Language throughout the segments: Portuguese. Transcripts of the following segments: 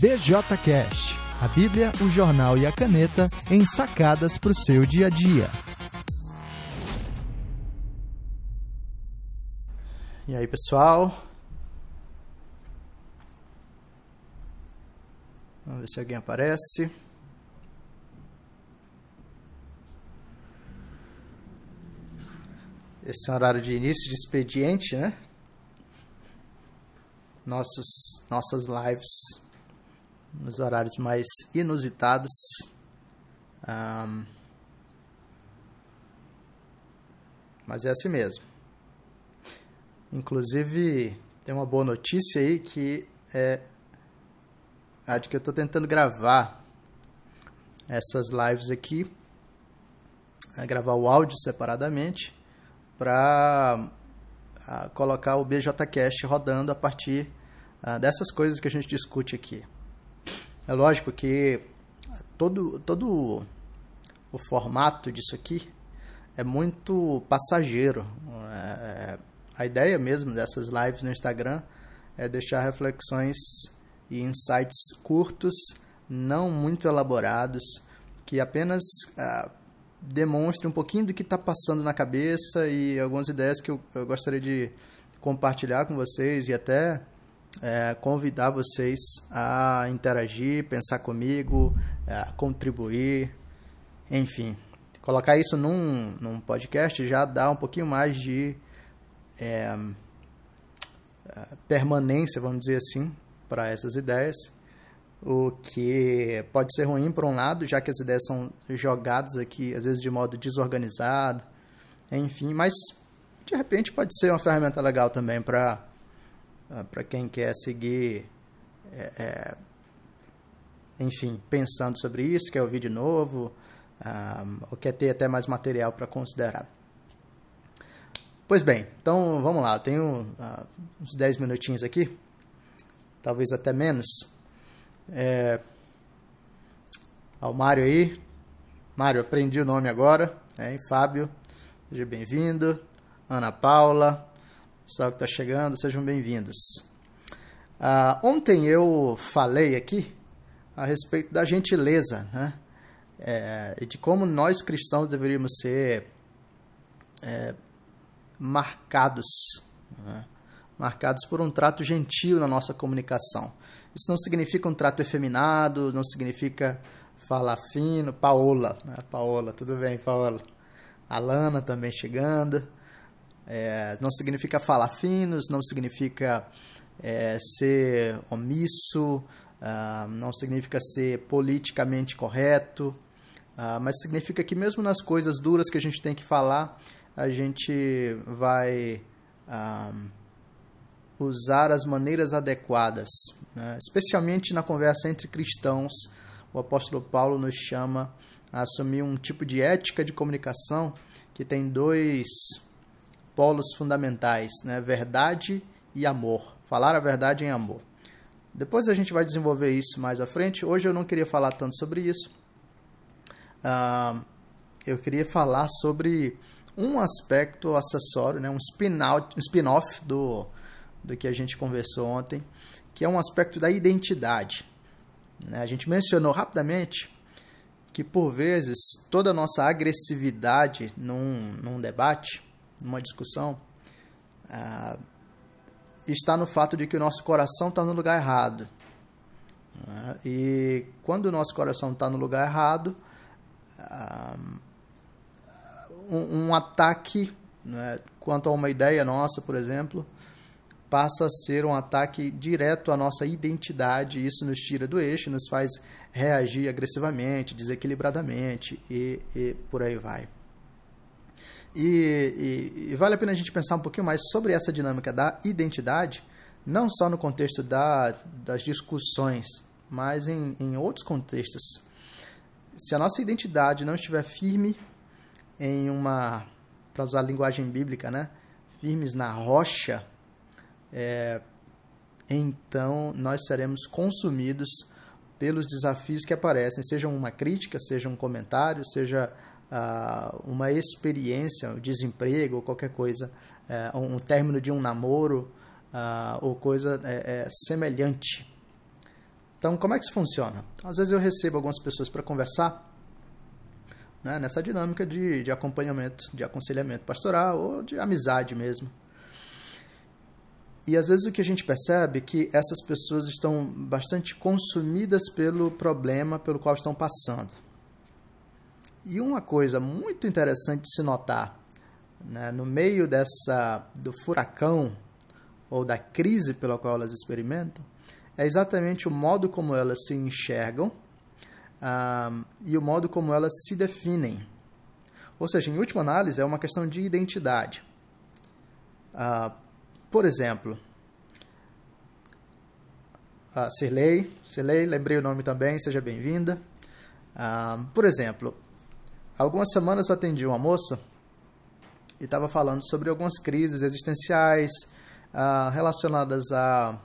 BJCast, a Bíblia, o jornal e a caneta em sacadas para o seu dia a dia. E aí, pessoal? Vamos ver se alguém aparece. Esse é o horário de início de expediente, né? Nossos, nossas lives nos horários mais inusitados. Um, mas é assim mesmo. Inclusive, tem uma boa notícia aí que é a de que eu estou tentando gravar essas lives aqui, é gravar o áudio separadamente para colocar o BJCast rodando a partir uh, dessas coisas que a gente discute aqui. É lógico que todo, todo o formato disso aqui é muito passageiro. É, a ideia mesmo dessas lives no Instagram é deixar reflexões e insights curtos, não muito elaborados, que apenas ah, demonstrem um pouquinho do que está passando na cabeça e algumas ideias que eu, eu gostaria de compartilhar com vocês e até é, convidar vocês a interagir, pensar comigo, é, contribuir, enfim. Colocar isso num, num podcast já dá um pouquinho mais de é, é permanência, vamos dizer assim, para essas ideias. O que pode ser ruim por um lado, já que as ideias são jogadas aqui, às vezes de modo desorganizado, enfim, mas de repente pode ser uma ferramenta legal também para para quem quer seguir, é, é, enfim, pensando sobre isso, quer ouvir de novo, ah, ou quer ter até mais material para considerar. Pois bem, então vamos lá, tenho uh, uns 10 minutinhos aqui, talvez até menos. É, ao Mário aí, Mário, aprendi o nome agora, hein? Fábio, seja bem-vindo, Ana Paula, pessoal que está chegando, sejam bem-vindos. Uh, ontem eu falei aqui a respeito da gentileza, né? É, e de como nós cristãos deveríamos ser é, marcados, né? marcados por um trato gentil na nossa comunicação. Isso não significa um trato efeminado, não significa falar fino. Paola, né? Paola, tudo bem, Paola? Alana também chegando. É, não significa falar finos, não significa é, ser omisso, uh, não significa ser politicamente correto, uh, mas significa que mesmo nas coisas duras que a gente tem que falar, a gente vai uh, usar as maneiras adequadas, né? especialmente na conversa entre cristãos. O apóstolo Paulo nos chama a assumir um tipo de ética de comunicação que tem dois polos fundamentais, né? verdade e amor. Falar a verdade em amor. Depois a gente vai desenvolver isso mais à frente. Hoje eu não queria falar tanto sobre isso. Uh, eu queria falar sobre um aspecto acessório, né? um spin-off spin do, do que a gente conversou ontem, que é um aspecto da identidade. Né? A gente mencionou rapidamente que, por vezes, toda a nossa agressividade num, num debate numa discussão, ah, está no fato de que o nosso coração está no lugar errado. E quando o nosso coração está no lugar errado, ah, um, um, ataque né, quanto a uma ideia nossa, por exemplo, passa a ser um ataque direto à nossa identidade. Isso nos tira do eixo, nos faz reagir agressivamente, desequilibradamente e, e por aí vai. E, e, e, vale a pena a gente pensar um pouquinho mais sobre essa dinâmica da identidade, não só no contexto da, das discussões, mas em, em outros contextos. Se a nossa identidade não estiver firme em uma, para usar a linguagem bíblica, né, firmes na rocha, é, então nós seremos consumidos pelos desafios que aparecem, seja uma crítica, seja um comentário, seja uh, uma experiência, um desemprego ou qualquer coisa, uh, um término de um namoro uh, ou coisa é, é, semelhante. Então, como é que isso funciona? Às vezes eu recebo algumas pessoas para conversar né, nessa dinâmica de, de acompanhamento, de aconselhamento pastoral ou de amizade mesmo. E às vezes o que a gente percebe é que essas pessoas estão bastante consumidas pelo problema pelo qual estão passando. E uma coisa muito interessante de se notar, né, no meio dessa do furacão ou da crise pela qual elas experimentam, é exatamente o modo como elas se enxergam ah, e o modo como elas se definem. Ou seja, em última análise, é uma questão de identidade. Ah, por exemplo, Cirlei, Cirlei, lembrei o nome também, seja bem-vinda. Ah, por exemplo, algumas semanas eu atendi uma moça e estava falando sobre algumas crises existenciais ah, relacionadas a,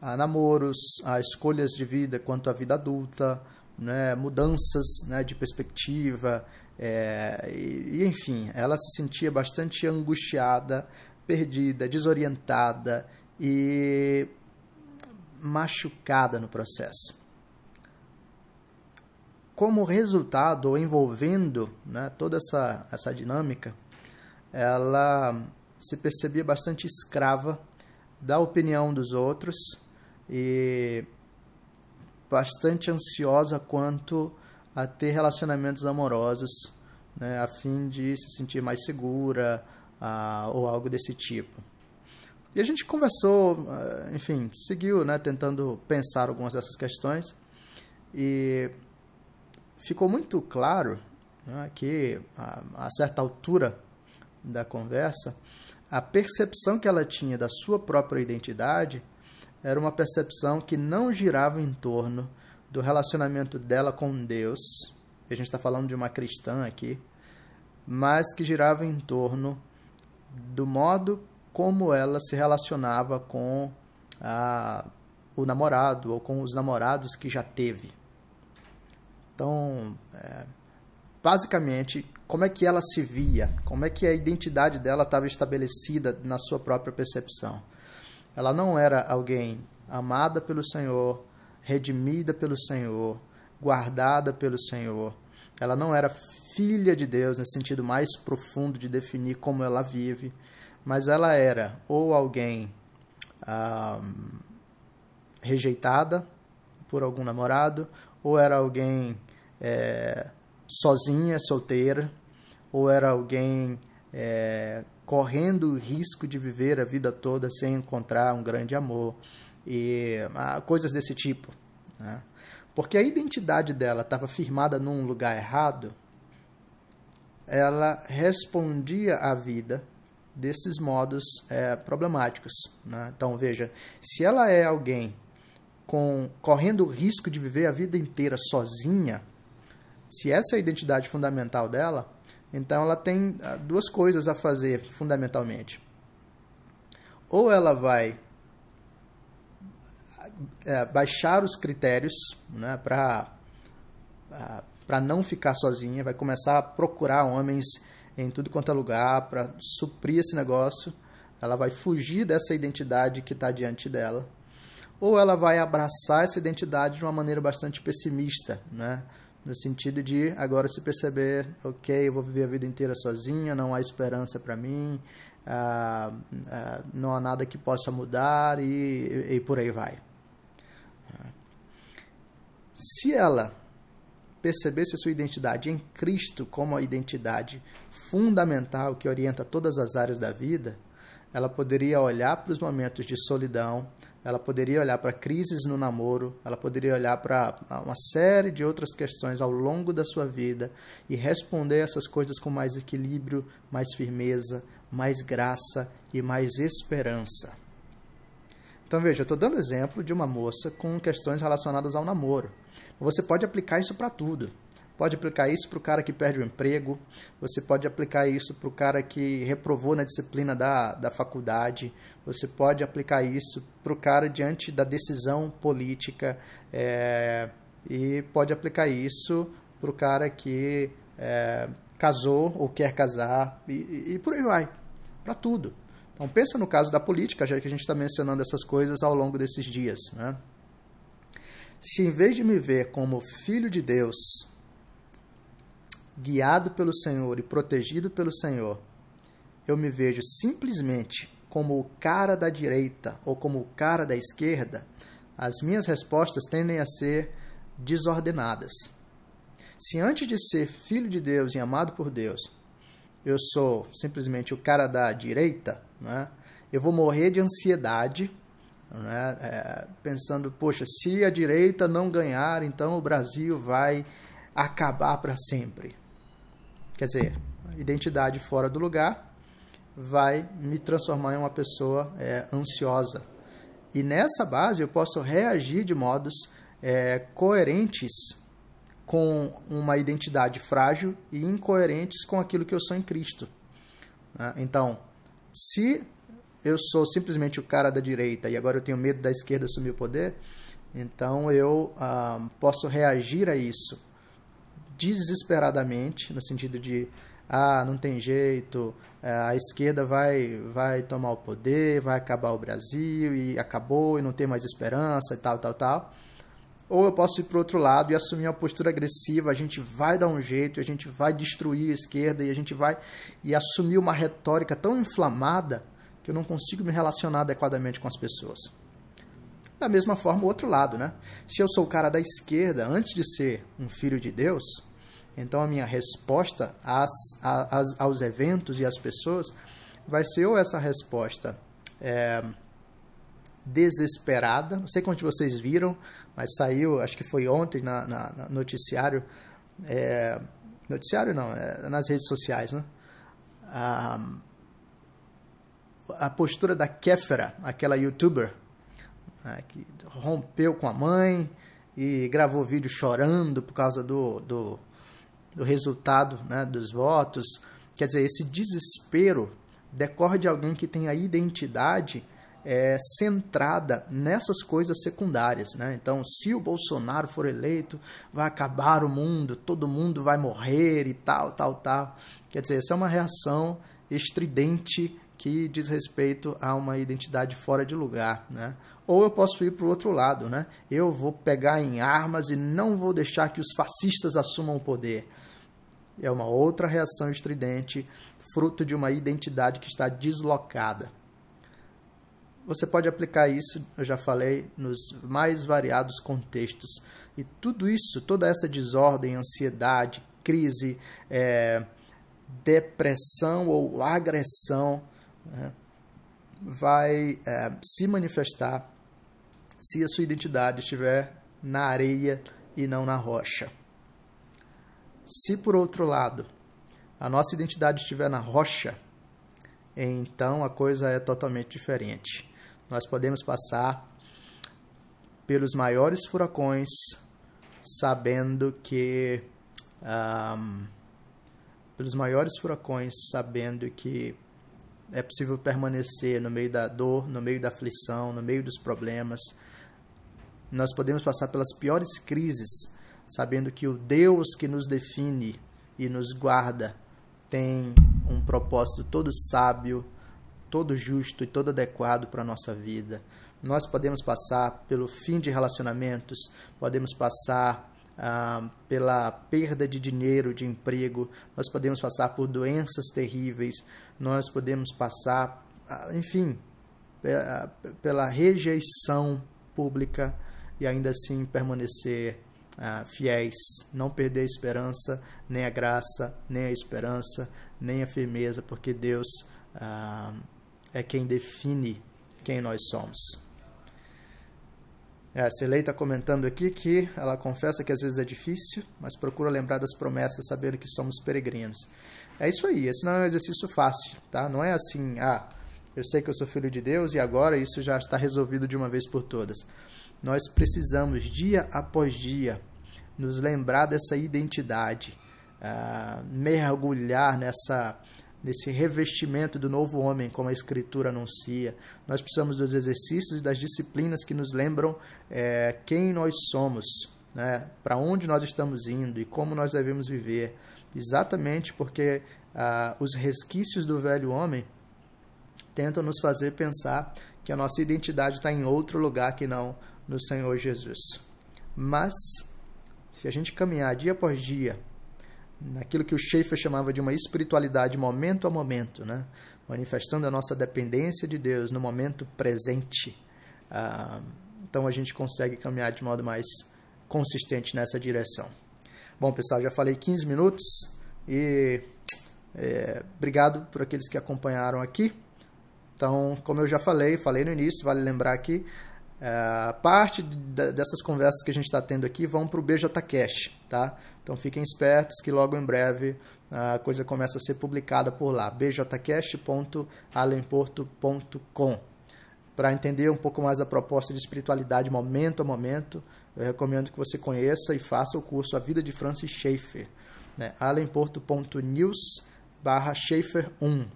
a, namoros, a escolhas de vida quanto à vida adulta, né, mudanças né, de perspectiva, é, e, e, enfim, ela se sentia bastante angustiada, perdida, desorientada e machucada no processo. Como resultado, envolvendo né, toda essa, essa dinâmica, ela se percebia bastante escrava da opinião dos outros e bastante ansiosa quanto a ter relacionamentos amorosos, né, a fim de se sentir mais segura uh, ou algo desse tipo. E a gente conversou, uh, enfim, seguiu né, tentando pensar algumas dessas questões e ficou muito claro né, que, a, a certa altura da conversa, a percepção que ela tinha da sua própria identidade era uma percepção que não girava em torno do relacionamento dela com Deus, a gente está falando de uma cristã aqui, mas que girava em torno do modo como ela se relacionava com a, o namorado ou com os namorados que já teve. Então, é, basicamente, como é que ela se via, como é que a identidade dela estava estabelecida na sua própria percepção. Ela não era alguém amada pelo Senhor, redimida pelo Senhor, guardada pelo Senhor. Ela não era filha de Deus no sentido mais profundo de definir como ela vive, mas ela era ou alguém ah, rejeitada por algum namorado, ou era alguém é, sozinha, solteira, ou era alguém é, correndo o risco de viver a vida toda sem encontrar um grande amor e ah, coisas desse tipo. Né? Porque a identidade dela estava firmada num lugar errado, ela respondia à vida desses modos é, problemáticos. Né? Então, veja, se ela é alguém com correndo o risco de viver a vida inteira sozinha, se essa é a identidade fundamental dela, então ela tem ah, duas coisas a fazer fundamentalmente. Ou ela vai é, baixar os critérios né, para ah, para não ficar sozinha, vai começar a procurar homens em tudo quanto é lugar para suprir esse negócio. Ela vai fugir dessa identidade que está diante dela. Ou ela vai abraçar essa identidade de uma maneira bastante pessimista, né? no sentido de agora se perceber, ok, eu vou viver a vida inteira sozinha, não há esperança para mim, ah, ah, não há nada que possa mudar e, e por aí vai. Se ela percebesse sua identidade em Cristo como a identidade fundamental que orienta todas as áreas da vida, ela poderia olhar para os momentos de solidão, ela poderia olhar para crises no namoro, ela poderia olhar para uma série de outras questões ao longo da sua vida e responder essas coisas com mais equilíbrio, mais firmeza, mais graça e mais esperança. Então veja, eu estou dando exemplo de uma moça com questões relacionadas ao namoro. Você pode aplicar isso para tudo. Pode aplicar isso para o cara que perde o emprego, você pode aplicar isso para o cara que reprovou na disciplina da, da faculdade, você pode aplicar isso para o cara diante da decisão política, é, e pode aplicar isso para o cara que é, casou ou quer casar, e, e por aí vai, para tudo. Então pensa no caso da política, já que a gente está mencionando essas coisas ao longo desses dias. Né? Se em vez de me ver como filho de Deus, guiado pelo Senhor e protegido pelo Senhor, eu me vejo simplesmente como o cara da direita ou como o cara da esquerda, as minhas respostas tendem a ser desordenadas. Se antes de ser filho de Deus e amado por Deus, eu sou simplesmente o cara da direita, né? eu vou morrer de ansiedade, né? é, pensando, poxa, se a direita não ganhar, então o Brasil vai acabar para sempre. Quer dizer, identidade fora do lugar vai me transformar em uma pessoa é, ansiosa. E nessa base eu posso reagir de modos é, coerentes com uma identidade frágil e incoerentes com aquilo que eu sou em Cristo. Né? Então, se eu sou simplesmente o cara da direita e agora eu tenho medo da esquerda assumir o poder, então eu ah, posso reagir a isso desesperadamente, no sentido de ah, não tem jeito, é, a esquerda vai, vai tomar o poder, vai acabar o Brasil e acabou e não tem mais esperança e tal, tal, tal. Ou eu posso ir para o outro lado e assumir uma postura agressiva, a gente vai dar um jeito, a gente vai destruir a esquerda e a gente vai e assumir uma retórica tão inflamada que eu não consigo me relacionar adequadamente com as pessoas. Da mesma forma, o outro lado, né? Se eu sou o cara da esquerda, antes de ser um filho de Deus, então, a minha resposta às, às, aos eventos e às pessoas vai ser ou essa resposta é, desesperada. Não sei quantos vocês viram, mas saiu, acho que foi ontem na, na, noticiário. É, noticiário não, é, nas redes sociais, né? A, a postura da Kéfera, aquela youtuber né, que rompeu com a mãe e gravou vídeo chorando por causa do, do do resultado né, dos votos. Quer dizer, esse desespero decorre de alguém que tem a identidade é, centrada nessas coisas secundárias. Né? Então, se o Bolsonaro for eleito, vai acabar o mundo, todo mundo vai morrer e tal, tal, tal. Quer dizer, essa é uma reação estridente que diz respeito a uma identidade fora de lugar, né? Ou eu posso ir para o outro lado, né? Eu vou pegar em armas e não vou deixar que os fascistas assumam o poder. É uma outra reação estridente, fruto de uma identidade que está deslocada. Você pode aplicar isso, eu já falei, nos mais variados contextos. E tudo isso, toda essa desordem, ansiedade, crise, é, depressão ou agressão, né, vai é, se manifestar se a sua identidade estiver na areia e não na rocha. Se, por outro lado, a nossa identidade estiver na rocha, então a coisa é totalmente diferente. Nós podemos passar pelos maiores furacões sabendo que. Um, pelos maiores furacões sabendo que é possível permanecer no meio da dor, no meio da aflição, no meio dos problemas. Nós podemos passar pelas piores crises sabendo que o Deus que nos define e nos guarda tem um propósito todo sábio, todo justo e todo adequado para a nossa vida. Nós podemos passar pelo fim de relacionamentos, podemos passar ah, pela perda de dinheiro, de emprego, nós podemos passar por doenças terríveis, nós podemos passar, ah, enfim, pela rejeição pública e ainda assim permanecer ah, fiéis, não perder a esperança, nem a graça, nem a esperança, nem a firmeza, porque Deus ah, é quem define quem nós somos. É, a Celei está comentando aqui que ela confessa que às vezes é difícil, mas procura lembrar das promessas, sabendo que somos peregrinos. É isso aí, esse não é um exercício fácil, tá? Não é assim, ah, eu sei que eu sou filho de Deus e agora isso já está resolvido de uma vez por todas. Nós precisamos, dia após dia, nos lembrar dessa identidade, uh, mergulhar nessa nesse revestimento do novo homem, como a Escritura anuncia. Nós precisamos dos exercícios e das disciplinas que nos lembram é, quem nós somos, né? para onde nós estamos indo e como nós devemos viver. Exatamente porque uh, os resquícios do velho homem tentam nos fazer pensar que a nossa identidade está em outro lugar que não no Senhor Jesus. Mas, se a gente caminhar dia após dia, naquilo que o Schaefer chamava de uma espiritualidade momento a momento, né? manifestando a nossa dependência de Deus no momento presente, ah, então a gente consegue caminhar de modo mais consistente nessa direção. Bom, pessoal, já falei 15 minutos e é, obrigado por aqueles que acompanharam aqui. Então, como eu já falei, falei no início, vale lembrar aqui, é, parte dessas conversas que a gente está tendo aqui vão para o BJCast, tá? Então fiquem espertos que logo em breve a coisa começa a ser publicada por lá, bjcast.alemporto.com. Para entender um pouco mais a proposta de espiritualidade momento a momento, eu recomendo que você conheça e faça o curso A Vida de Francis Schaeffer, né? alemporto.news barra Schaefer 1.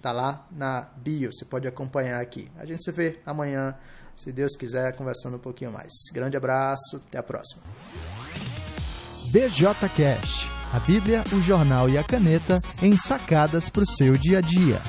Tá lá na bio, você pode acompanhar aqui. A gente se vê amanhã, se Deus quiser, conversando um pouquinho mais. Grande abraço, até a próxima. BJ Cash, a Bíblia, o jornal e a caneta em sacadas para o seu dia a dia.